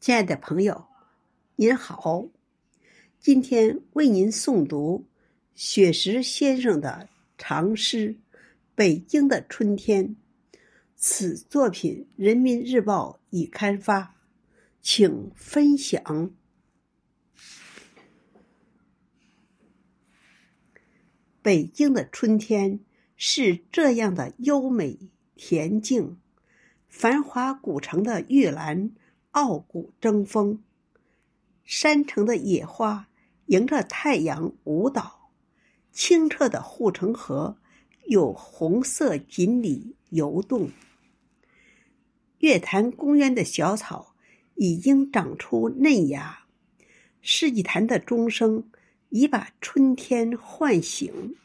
亲爱的朋友，您好，今天为您诵读雪石先生的长诗《北京的春天》。此作品《人民日报》已刊发，请分享。北京的春天是这样的优美恬静，繁华古城的玉兰。傲骨争锋，山城的野花迎着太阳舞蹈，清澈的护城河有红色锦鲤游动。月坛公园的小草已经长出嫩芽，世纪坛的钟声已把春天唤醒。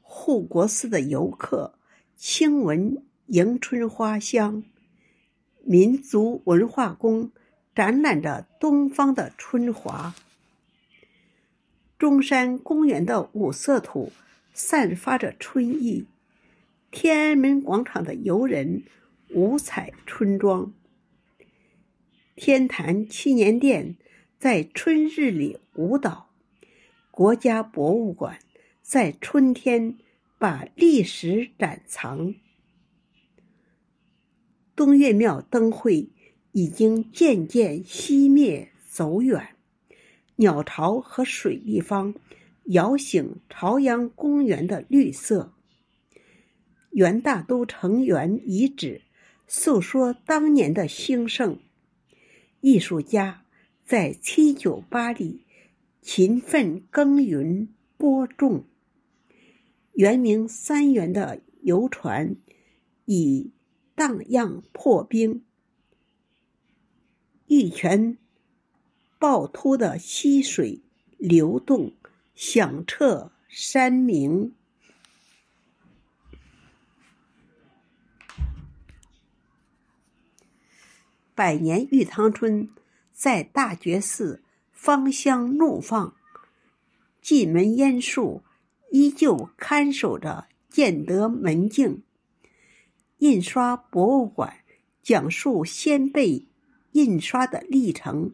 护国寺的游客轻闻迎春花香。民族文化宫展览着东方的春华。中山公园的五色土散发着春意。天安门广场的游人五彩春装。天坛祈年殿在春日里舞蹈。国家博物馆在春天把历史展藏。东岳庙灯会已经渐渐熄灭走远，鸟巢和水立方摇醒朝阳公园的绿色。元大都城垣遗址诉说当年的兴盛，艺术家在七九八里勤奋耕耘播种。圆明三元的游船以。荡漾破冰，玉泉趵突的溪水流动，响彻山明。百年玉堂春在大觉寺芳香怒放，进门烟树依旧看守着建德门径。印刷博物馆讲述先辈印刷的历程。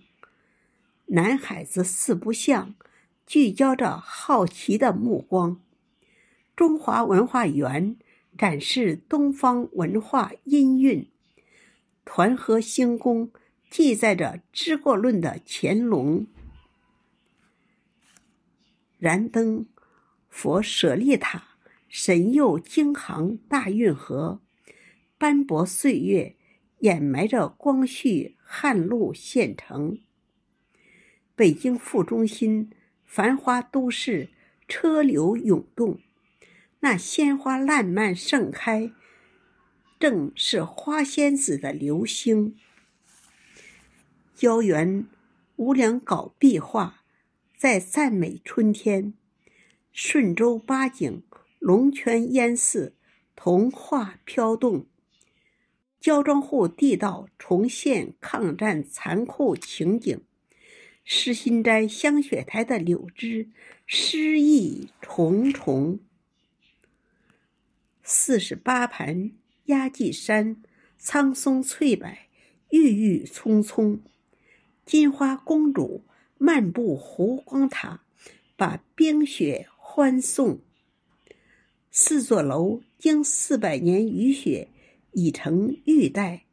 南海子四不像聚焦着好奇的目光。中华文化园展示东方文化音韵。团河星宫记载着知过论的乾隆。燃灯佛舍利塔神佑京杭大运河。斑驳岁月掩埋着光绪汉路县城。北京副中心繁华都市，车流涌动，那鲜花烂漫盛开，正是花仙子的流星。胶原无良搞壁画，在赞美春天。顺州八景，龙泉烟寺，童话飘动。焦庄户地道重现抗战残酷情景，诗心斋香雪台的柳枝诗意重重。四十八盘压髻山，苍松翠柏郁郁葱葱。金花公主漫步湖光塔，把冰雪欢送。四座楼经四百年雨雪。已成玉带，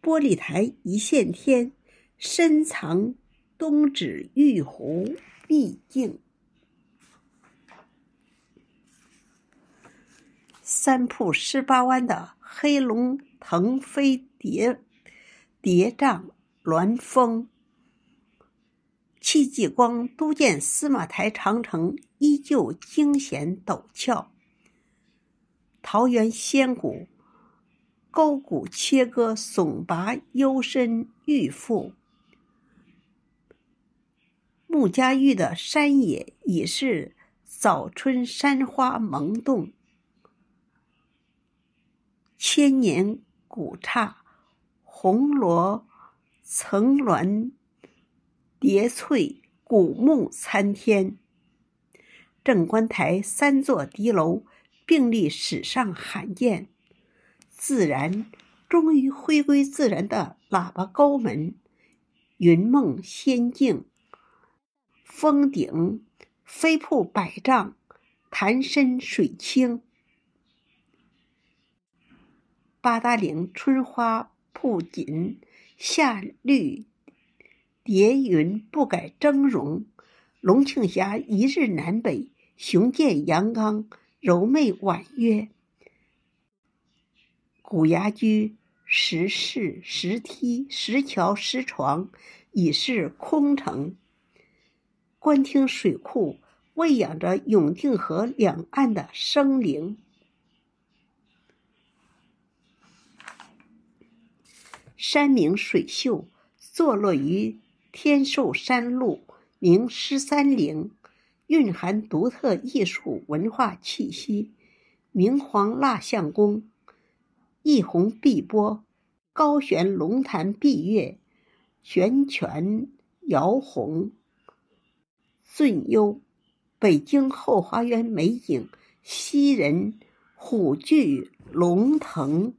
玻璃台一线天，深藏东指玉壶秘境。三瀑十八弯的黑龙腾飞叠叠嶂峦峰，戚继光督建司马台长城依旧惊险陡峭。桃源仙谷。沟谷切割，耸拔幽深玉腹。穆家峪的山野已是早春山花萌动。千年古刹，红罗层峦叠翠，古木参天。正观台三座敌楼并立，史上罕见。自然终于回归自然的喇叭沟门，云梦仙境，峰顶飞瀑百丈，潭深水清。八达岭春花铺锦，夏绿叠云不改峥嵘。龙庆峡一日南北，雄健阳刚，柔媚婉约。古崖居。石室、石梯、石桥、石床，已是空城。官厅水库喂养着永定河两岸的生灵。山明水秀，坐落于天寿山路，名十三陵，蕴含独特艺术文化气息。明皇蜡像宫。一泓碧波，高悬龙潭碧月，悬泉摇红，俊幽。北京后花园美景吸人，虎踞龙腾。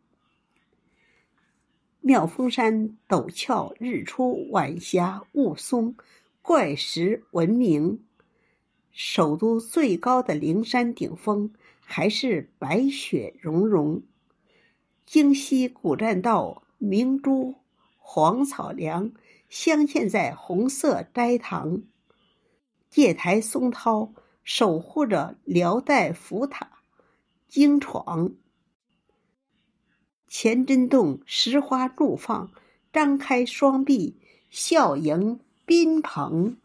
妙峰山陡峭，日出晚霞雾凇，怪石闻名。首都最高的灵山顶峰，还是白雪融融。京西古栈道明珠黄草梁镶嵌在红色斋堂，界台松涛守护着辽代福塔经床，乾真洞石花怒放，张开双臂笑迎宾朋。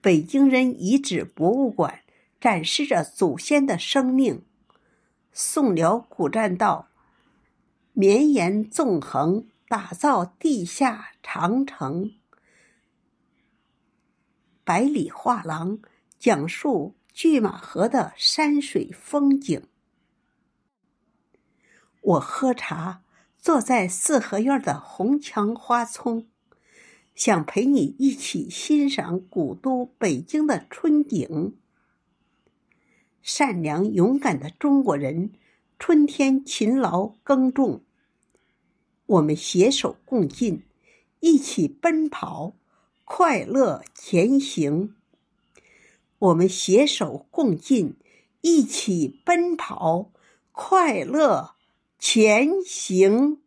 北京人遗址博物馆展示着祖先的生命。宋辽古栈道绵延纵横，打造地下长城。百里画廊讲述拒马河的山水风景。我喝茶，坐在四合院的红墙花丛，想陪你一起欣赏古都北京的春景。善良勇敢的中国人，春天勤劳耕种。我们携手共进，一起奔跑，快乐前行。我们携手共进，一起奔跑，快乐前行。